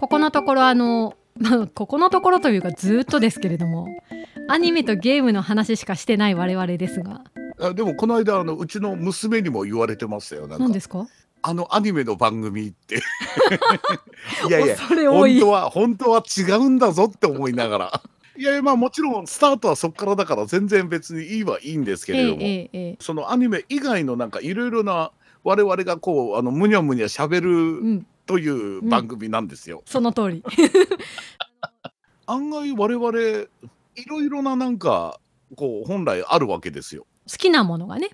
ここのところあのまあここのところというかずっとですけれどもアニメとゲームの話しかしてない我々ですが。あでもこの間あのうちの娘にも言われてましたよなんか。何ですか？あのアニメの番組って。いやいや本当は本当は違うんだぞって思いながらいやまあもちろんスタートはそこからだから全然別にいいはいいんですけれども、えええそのアニメ以外のなんかいろいろな我々がこうあのむにゃむにゃしゃべうるん。という番組なんですよ。その通り。案外我々いろいろななんかこう本来あるわけですよ。好きなものがね。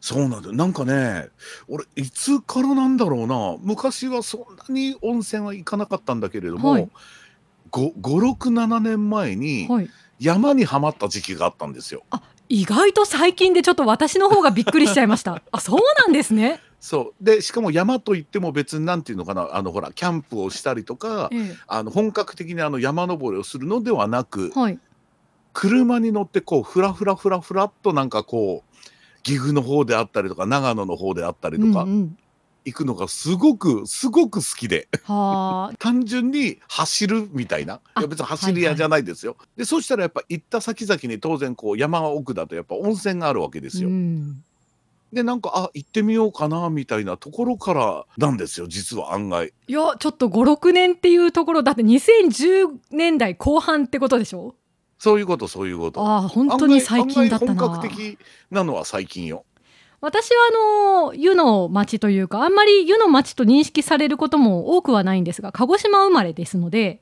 そうなんだ。よなんかね俺いつからなんだろうな。昔はそんなに温泉は行かなかったんだけれども、はい567年前にはい。山にはまった時期があったんですよ。意外と最近でちょっと私の方がびっくりしちゃいました。あそうなんですね。そう。でしかも山といっても別になんていうのかなあのほらキャンプをしたりとかえあの本格的にあの山登りをするのではなくえはい。車に乗ってこうふらふらふらふらっとなんかこう岐阜の方であったりとか長野の方であったりとかうんうん行くのがすごくすごく好きではあ 単純に走るみたいないあや別に走り屋じゃないですよ。でそしたらやっぱ行った先々に当然こう山奥だとやっぱ温泉があるわけですよ。うんでなんかあ行ってみようかなみたいなところからなんですよ実は案外。いやちょっと56年っていうところだって2010年代後半ってことでしょ？そういうことそういうこと。ああ本当に最近だったな本格的なのは最近よ。私はあの湯の町というかあんまり湯の町と認識されることも多くはないんですが鹿児島生まれですので。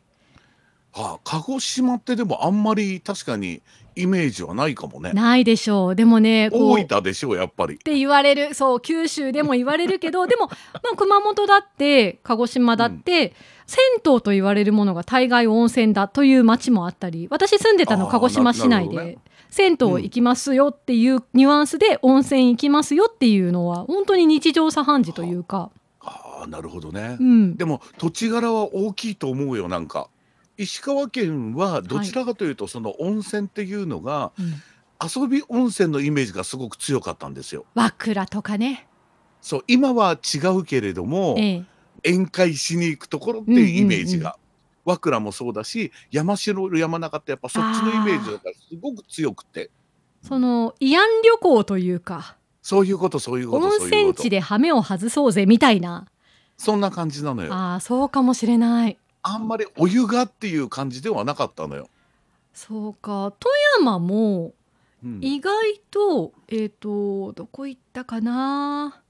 はあ、鹿児島ってでもあんまり確かにイメージはないかもね。ないでしょう。でもね大分でしょうやっぱり。っ。て言われるそう九州でも言われるけど でも、まあ、熊本だって鹿児島だって、銭湯と言われるものが大概温泉だという町もあったり私住んでたの鹿児島市内で、銭湯行きますよっていうニュアンスで温泉行きますよっていうのは本当に日常茶飯事というか、ああなるほどね。うん、でも土地柄は大きいと思うよなんか。石川県はどちらかというとその温泉っていうのがうん。遊び温泉のイメージがすごく強かったんですよ。和倉とかね、そう今は違うけれども、ええ、宴会しに行くところっていうイメージが、和倉もそうだし山城山中ってやっぱそっちのイメージがすごく強くて。その慰安旅行というかそういうことそういうこと温泉地で羽目を外そうぜみたいな。そんな感じなのよ。あああそうかもしれない。んまりお湯がっていう感じではなかったのよ、そうか。富山もうん。意外とえっ、とどこ行ったかな？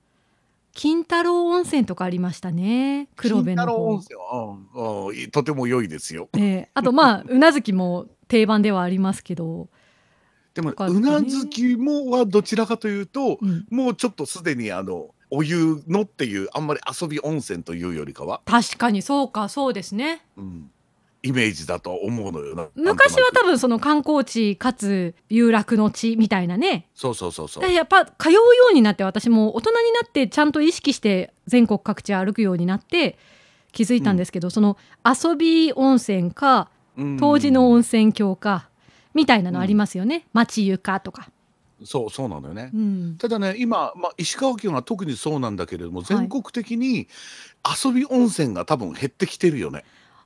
金太郎温泉とかありましたね。黒部の金太郎温方、泉はうんとても良いですよ。ええ。あとまあ宇奈月も定番ではありますけど、でもねうなずきもはどちらかというとうん、もうちょっとすでにあのお湯のっていうあんまり遊び温泉というよりかは、確かにそうかそうですね。うん、イメージだと思うのよ。な昔は多分その観光地かつ有楽の地みたいなね。そうそうそうそう。でやっぱ通うようになって私も大人になってちゃんと意識して全国各地歩くようになって気づいたんですけど、その遊び温泉かうん。当時の温泉郷かみたいなのありますよね、町床とか、そうそうなのよね。うん、ただね今、まあ、石川県は特にそうなんだけれども全国的に遊び温泉が多分減ってきてるよね。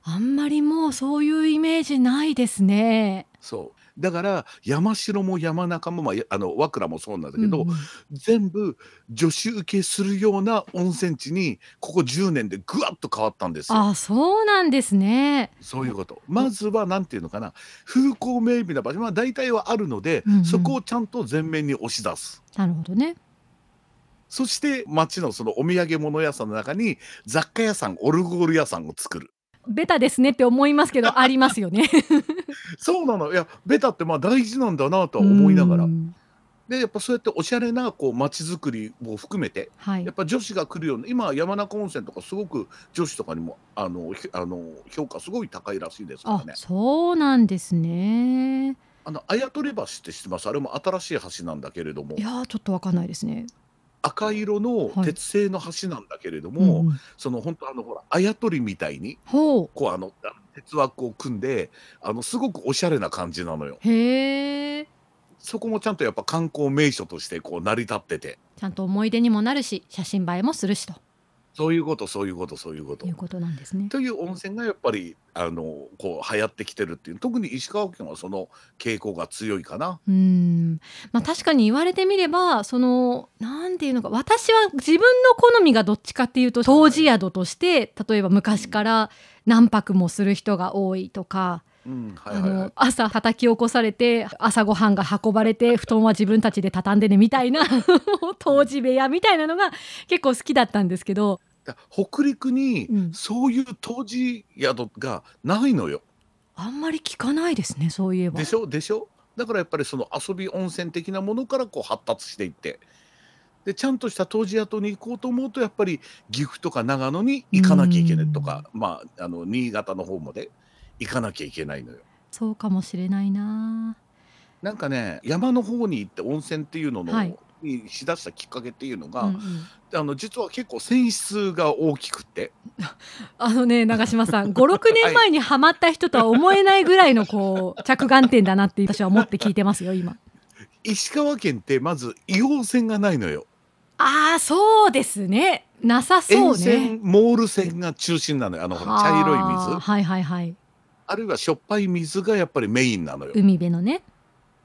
あんまりもうそういうイメージないですね。そうだから山城も山中も、まあ、やあの和倉もそうなんだけど、うんうん全部女子受けするような温泉地にここ10年でぐわっと変わったんですよ。あそうなんですね。そういうことまずはなんていうのかな風光明媚な場所は大体はあるので、うんうんそこをちゃんと前面に押し出す。なるほどね。そして町のそのお土産物屋さんの中に雑貨屋さんオルゴール屋さんを作る。ベタですねって思いますけど ありますよね。そうなのいやベタってまあ大事なんだなとは思いながらうんでやっぱそうやっておしゃれなこう街づくりも含めてはいやっ。ぱ女子が来るような今山中温泉とかすごく女子とかにもあのひあの評価すごい高いらしいですからあね。そうなんですね。あの綾取橋って知ってます？あれも新しい橋なんだけれどもいやーちょっとわかんないですね。赤色のはい。鉄製の橋なんだけれども、うんうん。その本当あのほらあやとりみたいにほこうあの鉄枠を組んであのすごくおしゃれな感じなのよ。うへえ。そこもちゃんとやっぱ観光名所としてこう成り立ってて。ちゃんと思い出にもなるし写真映えもするしとそういうことそういうことそういうこという。ことなんですね。という温泉がやっぱりあのこう流行ってきてるっていう特に石川県はその傾向が強いかな。うんまあ確かに言われてみればそのなんていうのか私は自分の好みがどっちかっていうと湯治宿として例えば昔から何泊もする人が多いとか、うんはあいはいはいの。朝叩き起こされて朝ごはんが運ばれて布団は自分たちで畳んでねみたいな 湯治部屋みたいなのが結構好きだったんですけどだ北陸にうんそういう湯治宿がないのよ。あんまり聞かないですねそういえばで。しょ？でしょ？だからやっぱりその遊び温泉的なものからこう発達していってでちゃんとした湯治宿に行こうと思うとやっぱり岐阜とか長野に行かなきゃいけないとかまああの新潟の方まで行かなきゃいけないのよ。そうかもしれないな。なんかね山の方に行って温泉っていうのの、はいにしだしたきっかけっていうのが、うんうんあの実は結構泉質が大きくって あのね長嶋さん56年前にハマった人とは思えないぐらいのこう 着眼点だなって私は思って聞いてますよ今。石川県ってまず硫黄泉がないのよ。ああそうですねなさそ沿うね。線モール泉が中心なのよあの茶色い水はいはいはいあるいはしょっぱい水がやっぱりメインなのよ。海辺のね。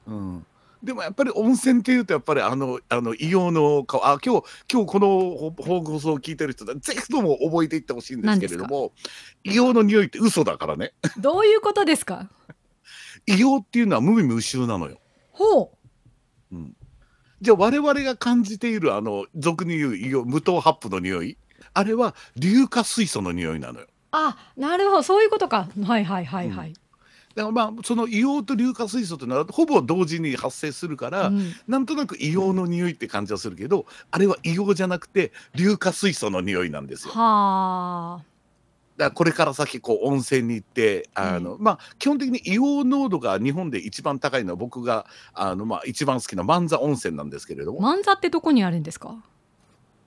うん、でもやっぱり温泉っていうとやっぱりあのあの硫黄の顔あ今日今日この放放送を聞いてる人はぜひとも覚えていってほしいんですけれども硫黄の匂いって嘘だからね。どういうことですか？硫黄っていうのは無味無臭なのよ。ほう。うん、じゃあ我々が感じているあの俗に言う硫黄無糖ハップの匂いあれは硫化水素の匂いなのよ。あなるほど。そういうことか。はいはいはいはい。だからまあその硫黄と硫化水素というのはほぼ同時に発生するから、うん。なんとなく硫黄の匂いって感じはするけどあれは硫黄じゃなくて硫化水素の匂いなんですよ。はあ。だこれから先こう温泉に行ってあの、まあ基本的に硫黄濃度が日本で一番高いのは僕があの、まあ、一番好きな万座温泉なんですけれども、万座ってどこにあるんですか？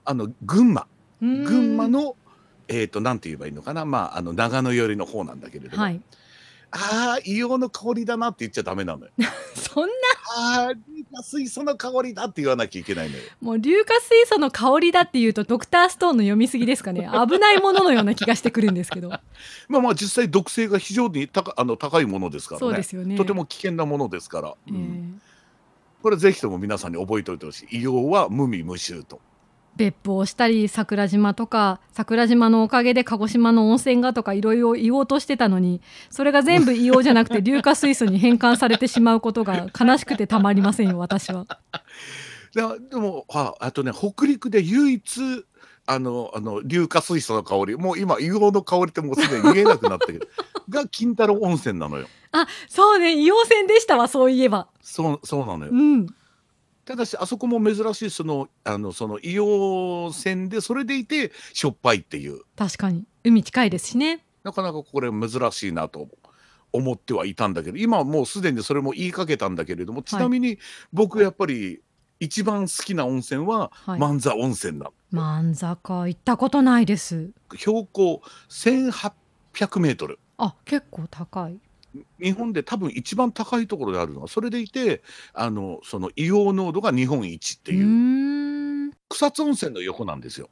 あの群馬。群群馬のえっ、となんて言えばいいのかな？まああの長野寄りの方なんだけれども、はいああ硫黄の香りだなって言っちゃダメなのよ。そんな？ああ硫化水素の香りだって言わなきゃいけないのよ。もう硫化水素の香りだっていうとドクターストーンの読みすぎですかね。危ないもののような気がしてくるんですけど。まあまあ実際毒性が非常に高あの高いものですからね。そうですよね。とても危険なものですから、えうん。ーこれぜひとも皆さんに覚えておいてほしい。硫黄は無味無臭と別府をしたり桜島とか桜島のおかげで鹿児島の温泉がとかいろいろ言おうとしてたのにそれが全部硫黄じゃなくて 硫化水素に変換されてしまうことが悲しくてたまりませんよ私は。ででもああとね北陸で唯一あのあの硫化水素の香りもう今硫黄の香りってもうすでに見えなくなってる が金太郎温泉なのよあそうね硫黄泉でしたわそういえば。そうそうなのようんただしあそこも珍しいそのあのその硫黄泉でそれでいてしょっぱいっていう。確かに。海近いですしね。なかなかこれ珍しいなと思ってはいたんだけど今はもうすでにそれも言いかけたんだけれどもちなみに僕やっぱり一番好きな温泉ははい、万座温泉なの、万座か。行ったことないです。標高1800メートル。あ結構高い。日本で多分一番高いところであるのはそれでいてあのその硫黄濃度が日本一ってういうーん草津温泉の横なんですよ。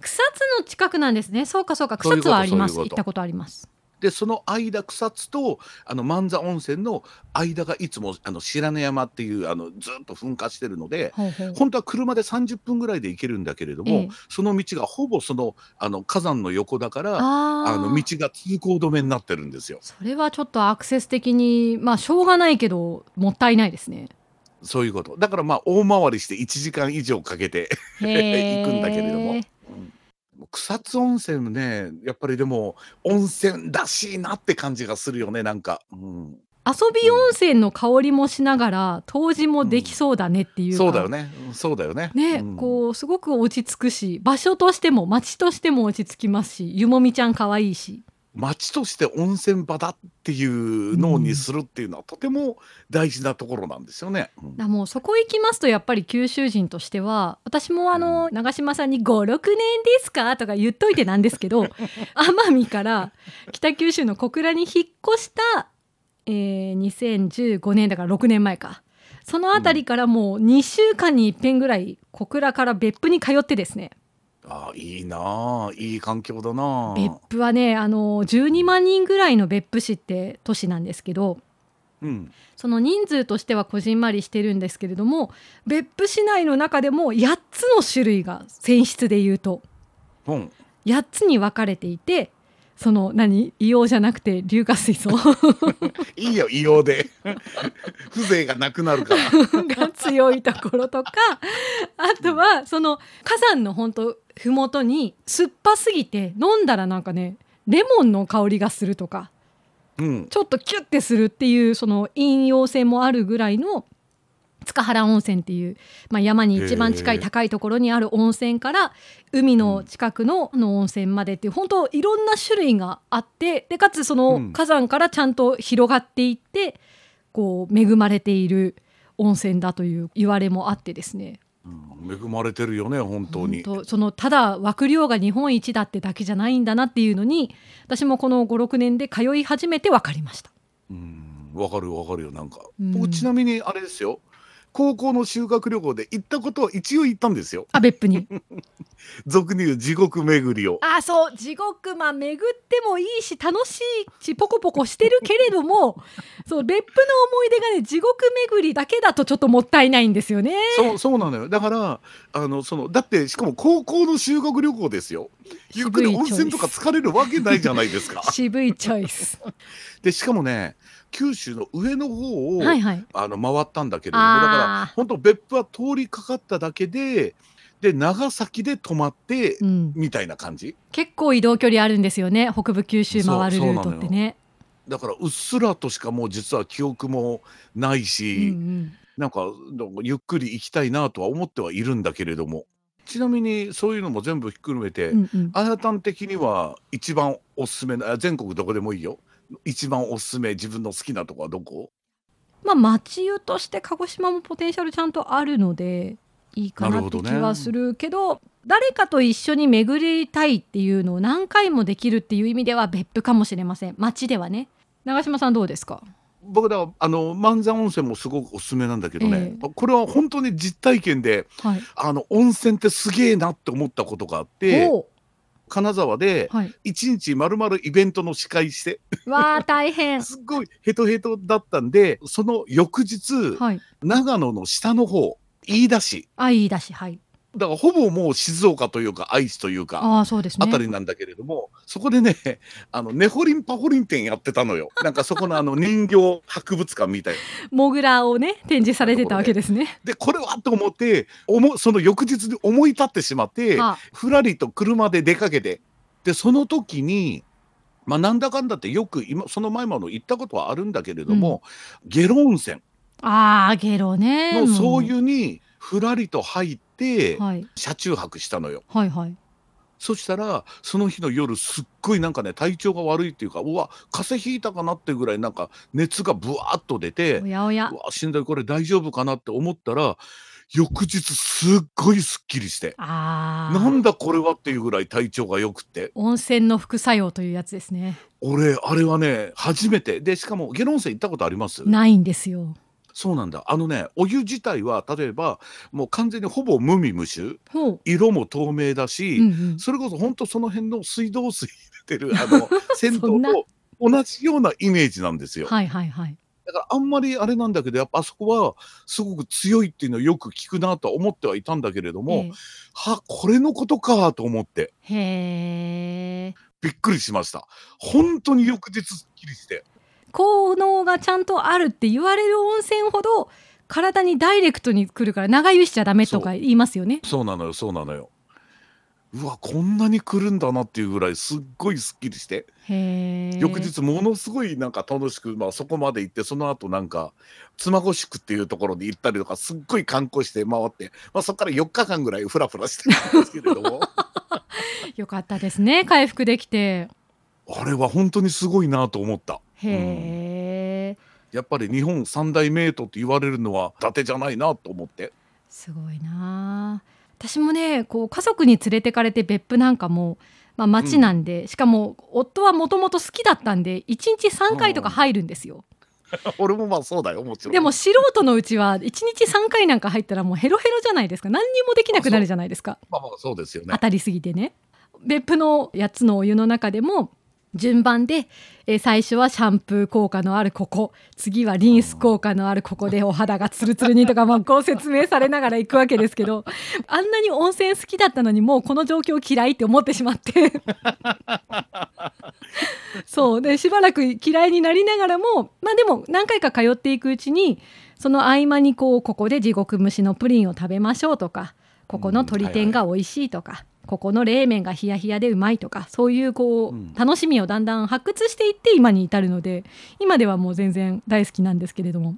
草津の近くなんですね。そうかそうか草そういうこと津はあります。そういうこと行ったことあります。でその間草津とあの万座温泉の間がいつもあの白根山っていうあのずっと噴火してるのでほうほう本当は車で30分ぐらいで行けるんだけれども、ええ。その道がほぼそのあの火山の横だからあの道が通行止めになってるんですよ。それはちょっとアクセス的にまあしょうがないけどもったいないですね。そういうこと。だからまあ大回りして1時間以上かけて 行くんだけれども、草津温泉ねやっぱりでも温泉らしいなって感じがするよねなんか、うん、遊び温泉の香りもしながら湯治もできそうだねっていうか、そうだよね。うんそうだよね。ね、うん。こうすごく落ち着くし場所としても街としても落ち着きますしゆもみちゃん可愛いし町として温泉場だっていうのにするっていうのはとても大事なところなんですよね。うもうそこ行きますとやっぱり九州人としては私もあの、長嶋さんに「56年ですか?」とか言っといてなんですけど 奄美から北九州の小倉に引っ越した、えー2015年だから6年前かその辺りからもう2週間に一遍ぐらい小倉から別府に通ってですねああいいなあいい環境だなあ。別府はねあの12万人ぐらいの別府市って都市なんですけどうん。その人数としてはこじんまりしてるんですけれども別府市内の中でも8つの種類が泉質でいうとうん。8つに分かれていてその何？硫黄じゃなくて硫化水素。いいよ硫黄で。風情がなくなるから。が強いところとかあとはその火山の本当麓に酸っぱすぎて飲んだらなんかねレモンの香りがするとかうん。ちょっとキュッてするっていうその陰陽性もあるぐらいの塚原温泉っていう、まあ、山に一番近い高いところにある温泉から海の近くのあの温泉までっていう本当いろんな種類があってでかつそうのん火山からちゃん。と広がっていってこう恵まれている温泉だという言われもあってですねうん恵まれてるよね本当に。本当そのただ涌量が日本一だってだけじゃないんだなっていうのに私もこの56年で通い始めて分かりました。うんわかるわかるよなんか。うん僕ちなみにあれですよ。高校の修学旅行で行ったことは一応行ったんですよ。あ別府に？俗に言う地獄巡りを。あそう地獄まあ巡ってもいいし楽しいしポコポコしてるけれども そう別府の思い出がね地獄巡りだけだとちょっともったいないんですよね。そうそうなのよ。だからあのそのだってしかも高校の修学旅行ですよ。ゆっくり温泉とか疲れるわけないじゃないですか。渋いチョイス。でしかもね九州の上の方を、はいはい。あの回ったんだけれどもだからあ本当別府は通りかかっただけでで長崎で泊まって、ーうん、みたいな感じ。結構移動距離あるんですよね北部九州回るルートってね。だからうっすらとしかもう実は記憶もないうんし、うん。なんかなんかゆっくり行きたいなとは思ってはいるんだけれども。ちなみにそういうのも全部ひっくるめて、うんうん。あやたん的には一番おすすめなあ全国どこでもいいよ一番おすすめ自分の好きなとこはどこ？まあ町湯として鹿児島もポテンシャルちゃんとあるのでいいかなって気はするけど誰かと一緒に巡りたいっていうのを何回もできるっていう意味では別府かもしれません。町ではね。長嶋さんどうですか？僕だあの万座温泉もすごくおすすめなんだけどね、えこれは本当に実体験ではい。あの温泉ってすげえなって思ったことがあって金沢ではい。一日まるまるイベントの司会して。わあ大変。すっごいヘトヘトだったんでその翌日、はい。長野の下の方飯田市。あいいだしはいだからほぼもう静岡というか愛知というかああそうですね。あたりなんだけれども、そこでねあのネホリンパホリン展やってたのよ。なんかそこのあの人形博物館みたいな。モグラをね展示されてたわけですね。でこれはと思って思その翌日に思い立ってしまってあ。ふらりと車で出かけてでその時にまあなんだかんだってよく今その前もの行ったことはあるんだけれども、下呂温泉。あーゲロね。のそういもうにふらりと入ってはい。車中泊したのよ。はいはい。そしたらその日の夜すっごいなんかね体調が悪いっていうかうわ風邪ひいたかなってぐらいなんか熱がブワーっと出ておやおや。うわしんどいこれ大丈夫かなって思ったら翌日すっごいすっきりして。なんだこれはっていうぐらい体調が良くって。温泉の副作用というやつですね。俺あれはね初めて。でしかも下呂温泉行ったことあります？ないんですよそうなんだ。あのねお湯自体は例えばもう完全にほぼ無味無臭。ほう。色も透明だし、うんうん。それこそ本当その辺の水道水入れてるあの 銭湯そんな。と同じようなイメージなんですよ。はいはいはい。だからあんまりあれなんだけどやっぱあそこはすごく強いっていうのをよく聞くなとは思ってはいたんだけれども、えはこれのことかと思って。えへえ。びっくりしました。本当に翌日すっきりして。効能がちゃんとあるって言われる温泉ほど体にダイレクトに来るから長湯しちゃダメとか言いますよね。そうなのよそうなのよ。うわこんなに来るんだなっていうぐらいすっごいすっきりして。へえ翌日ものすごいなんか楽しく、まあ、そこまで行ってその後なんか妻籠宿っていうところで行ったりとかすっごい観光して回って、まあ、そこから4日間ぐらいフラフラしてたんですけれども。よかったですね回復できて。あれは本当にすごいなと思った。へえ、やっぱり日本三大名湯と言われるのは伊達じゃないなと思って。すごいな。私もね、こう家族に連れてかれて別府なんかも、まあ、町なんで、しかも夫はもともと好きだったんで1日3回とか入るんですよ。俺もまあそうだよもちろん。でも素人のうちは1日3回なんか入ったらもうヘロヘロじゃないですか何にもできなくなるじゃないですかまあまあそうですよね当。たりすぎてね別府の8つのお湯の中でも順番で、えー最初はシャンプー効果のあるここ次はリンス効果のあるここでお肌がツルツルにとか、まあ、こう説明されながら行くわけですけど あんなに温泉好きだったのにもうこの状況嫌いって思ってしまって。そう。でしばらく嫌いになりながらもまあでも何回か通っていくうちにその合間にこうここで地獄蒸しのプリンを食べましょうとかここの鶏天が美味しいとか、ここの冷麺がヒヤヒヤでうまいとかそういうこう、うん。楽しみをだんだん発掘していって今に至るので今ではもう全然大好きなんですけれども、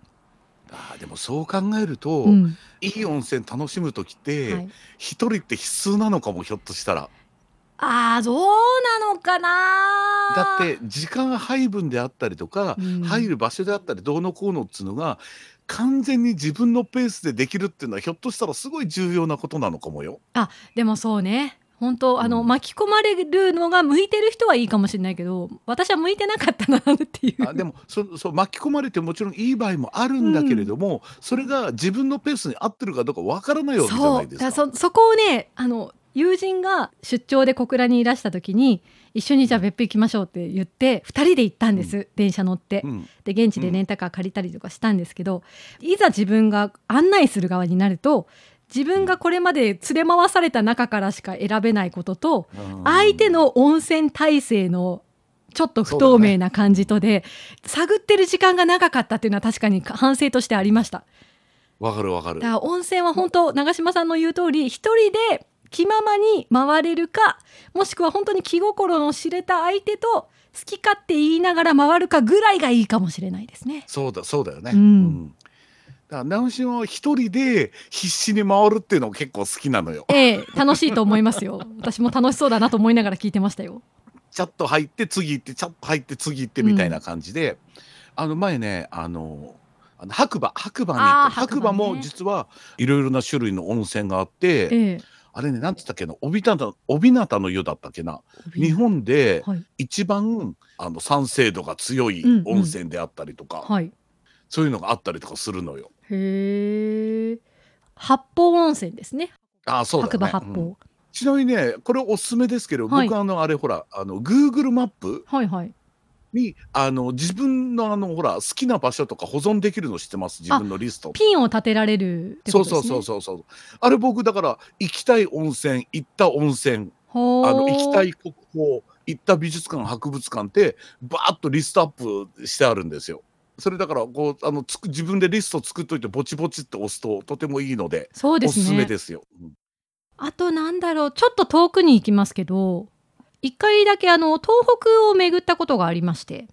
あーでもそう考えると、うん。いい温泉楽しむ時ってはい、一、人って必須なのかもひょっとしたら。あーどうなのかなだって時間配分であったりとか、うん。入る場所であったりどうのこうのっつうのが完全に自分のペースでできるっていうのはひょっとしたらすごい重要なことなのかもよ。でもそうね。本当あの、うん。巻き込まれるのが向いてる人はいいかもしれないけど私は向いてなかったなっていう。あでもそそう巻き込まれてもちろんいい場合もあるんだけれども、それが自分のペースに合ってるかどうかわからないわけじゃないですか。そこをねあの友人が出張で小倉にいらした時に一緒にじゃあ別府行きましょうって言って2人で行ったんです、電車乗ってう。んで現地でレンタカー借りたりとかしたんですけど、いざ自分が案内する側になると自分がこれまで連れ回された中からしか選べないことと相手の温泉体制のちょっと不透明な感じとで、探ってる時間が長かったっていうのは確かに反省としてありました。わかるわかるだか。ら温泉は本当長嶋さんの言う通り一人で気ままに回れるかもしくは本当に気心の知れた相手と好き勝手言いながら回るかぐらいがいいかもしれないですね。そうだそうだよね。うんだから直島は一人で必死に回るっていうのが結構好きなのよ。ええ楽しいと思いますよ。私も楽しそうだなと思いながら聞いてましたよ。チャッと入って次行ってチャッと入って次行ってみたいな感じで、あの前ねあのあの白馬白馬に白馬ねも実はいろいろな種類の温泉があって、ええあれねなんつったっけな帯名帯名の湯だったっけな日本ではい一番あの酸性度が強いうんうん温泉であったりとか、はい。そういうのがあったりとかするのよ。へえ。八方温泉ですね。あーそうだね白馬八方。うんちなみにねこれおすすめですけど、はい僕あのあれほらあの Google マップはいはい。にあの自分のあのほら好きな場所とか保存できるの知ってます？自分のリストピンを立てられるってそうことですね。そうそうそうそうあれ僕だから行きたい温泉行った温泉あの行きたい国宝行った美術館博物館ってバーッとリストアップしてあるんですよ。それだからこうあのつく自分でリスト作っといてぼちぼちって押すととてもいいのでそうですおすすめね。ですよ。うんあとなんだろうちょっと遠くに行きますけど一回だけあの東北を巡ったことがありまして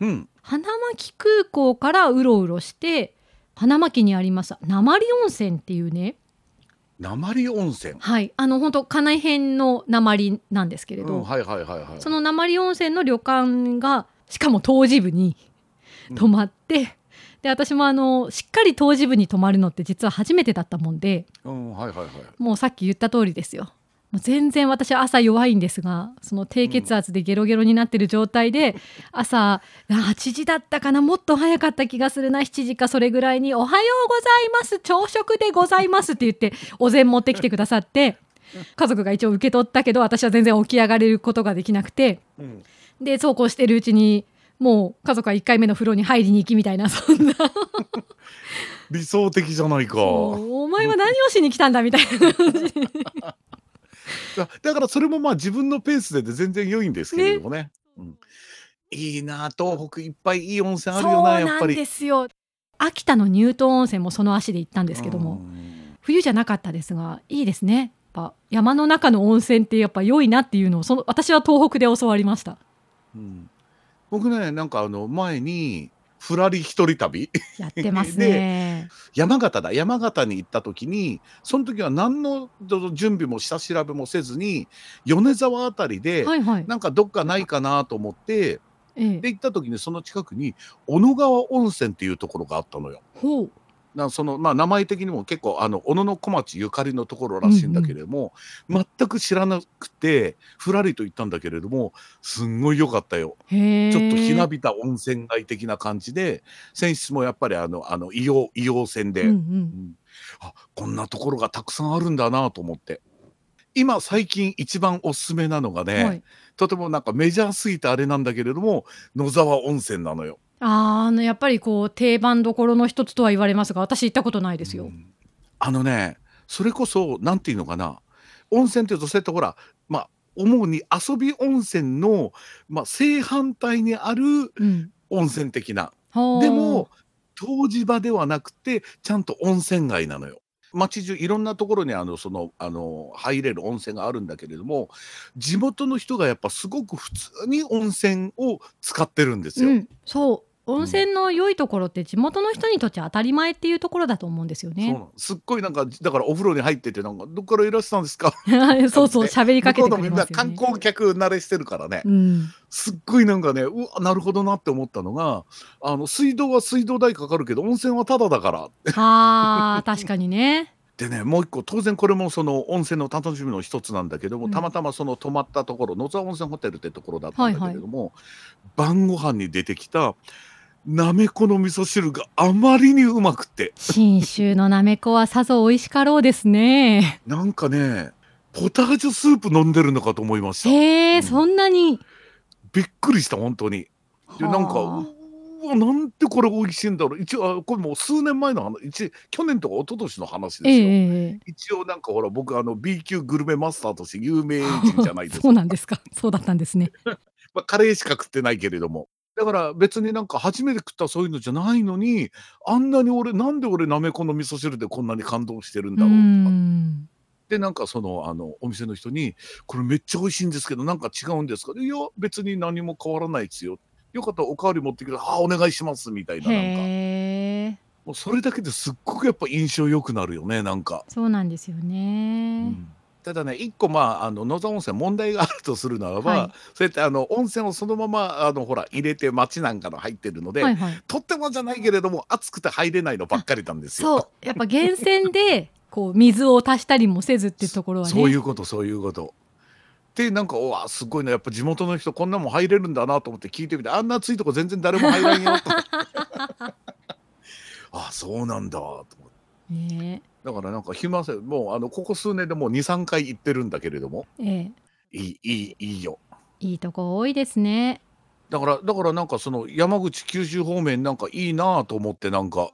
うん、花巻空港からうろうろして花巻にあります鉛温泉っていうね鉛温泉。はいあの本当金辺の鉛なんですけれど、うん、はいはいはいはい。その鉛温泉の旅館がしかも湯治部に泊まって、で私もあのしっかり湯治部に泊まるのって実は初めてだったもんでうん、はいはいはい。もうさっき言った通りですよ。もう全然私は朝弱いんですがその低血圧でゲロゲロになってる状態で、朝あ8時だったかなもっと早かった気がするな7時かそれぐらいに「おはようございます朝食でございます」って言ってお膳持ってきてくださって家族が一応受け取ったけど私は全然起き上がれることができなくてうん、でそうこうしてるうちにもう家族は1回目の風呂に入りに行きみたいなそんな。理想的じゃないか。お前は何をしに来たんだみたいな感じだだからそれもまあ自分のペースでで全然良いんですけれどもね。うん、いいな東北いっぱいいい温泉あるよなやっぱり。そうなんですよ。秋田の乳頭温泉もその足で行ったんですけども、うん。冬じゃなかったですがいいですね。やっぱ山の中の温泉ってやっぱ良いなっていうのをその私は東北で教わりました。うん。僕ねなんかあの前にふらり一人旅？やってますね 山形だ山形に行った時にその時は何のど準備も下調べもせずに米沢あたりではいはい。なんかどっかないかなと思ってええ。で行った時にその近くに小野川温泉っていうところがあったのよ。ほう。なそのまあ、名前的にも結構あの小野の小町ゆかりのところらしいんだけれども、全く知らなくてふらりと行ったんだけれどもすんごい良かったよ。ちょっとひなびた温泉街的な感じで泉質もやっぱりあのあの硫黄硫黄泉で、うんう。うんんあこんなところがたくさんあるんだなと思って今最近一番おすすめなのがね、はい。とてもなんかメジャーすぎてあれなんだけれども野沢温泉なのよ。あーあのやっぱりこう定番どころの一つとは言われますが、私行ったことないですよ。うんあのねそれこそなんていうのかな温泉っていうとそうやってほらまあ主に遊び温泉の、まあ、正反対にあるうん。温泉的なほうでも湯治場ではなくてちゃんと温泉街なのよ。街中いろんなところにあのそのあの入れる温泉があるんだけれども地元の人がやっぱすごく普通に温泉を使ってるんですよ。うん、そう温泉の良いところって地元の人にとって当たり前っていうところだと思うんですよね。そうなの。すっごいなんかだからお風呂に入っててなんかどっからいらっしたんですか？そうそう喋りか向こうのみんなれますよね。観光客慣れしてるからね、うん、すっごいなんかねうわなるほどなって思ったのがあの水道は水道代かかるけど温泉はタダだから。あー確かにね。でねもう一個当然これもその温泉の楽しみの一つなんだけども、うん。たまたまその泊まったところ野沢温泉ホテルってところだったんだけれども、晩ご飯に出てきたなめこの味噌汁があまりにうまくって。信州のなめこはさぞ美味しかろうですね。なんかねポタージュスープ飲んでるのかと思いました。へえ、うん。そんなに？びっくりした本当に。でなんかはあうわなんてこれ美味しいんだろう。一応あこれもう数年前の話一去年とか一昨年の話ですよ、ええええ一応なんかほら僕あの B 級グルメマスターとして有名人じゃないです そかうなんですか。そうだったんですね。まあ、カレーしか食ってないけれどもだから別になんか初めて食ったそういうのじゃないのにあんなに俺なんで俺なめこの味噌汁でこんなに感動してるんうだろうとかん。でなんかそのあのお店の人に「これめっちゃ美味しいんですけどなんか違うんですか?」いや別に何も変わらないですよ」よかったらおかわり持ってきて「ああお願いします」みたいななんか。もうそれだけですっごくやっぱ印象良くなるよねなんか。そうなんですようね。んただね一個まああの野沢温泉問題があるとするならば、はいそうやってあの温泉をそのままあのほら入れて町なんかの入ってるので、はいはい。とってもじゃないけれども暑くて入れないのばっかりなんですよ。そうやっぱ源泉で こう水を足したりもせずっていうところはね。そういうことそういうこと。でなんかおわすごいなやっぱ地元の人こんなもん入れるんだなと思って聞いてみてあんな暑いとこ全然誰も入らんよと あそうなんだと思ってねだからなんか暇せもうあのここ数年でもう23回行ってるんだけれども。ええ。いいいいいいよ。いいとこ多いですね。だからだからなんかその山口九州方面なんかいいなと思ってなんか。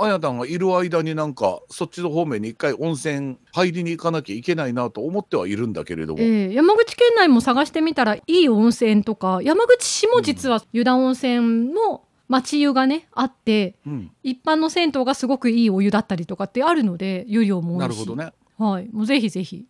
あやたんがいる間になんかそっちの方面に一回温泉入りに行かなきゃいけないなと思ってはいるんだけれども、ええ。山口県内も探してみたらいい温泉とか山口市も実は湯田温泉の町湯がねあってうん、一般の銭湯がすごくいいお湯だったりとかってあるので湯量も多いし。なるほどね。はい。もうぜひぜひ。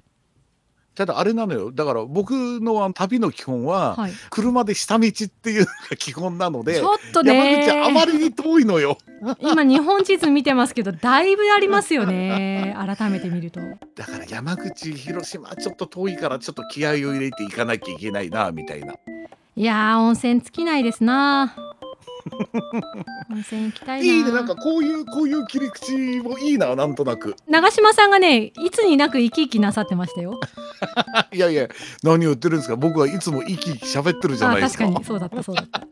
ただあれなのよ。だから僕のあの旅の基本は、はい。車で下道っていうのが基本なのでちょっとね。山口あまりに遠いのよ。今日本地図見てますけどだいぶありますよね。改めて見ると。だから山口広島ちょっと遠いからちょっと気合を入れていかなきゃいけないなみたいな。いやー温泉尽きないですな温泉行きたいな。いいね。なんかこういうこういう切り口もいいななんとなく。長嶋さんがねいつになく生き生きなさってましたよ。いやいや何を言ってるんですか。僕はいつも息喋ってるじゃなあ確いですか。かに。そうだったそうだった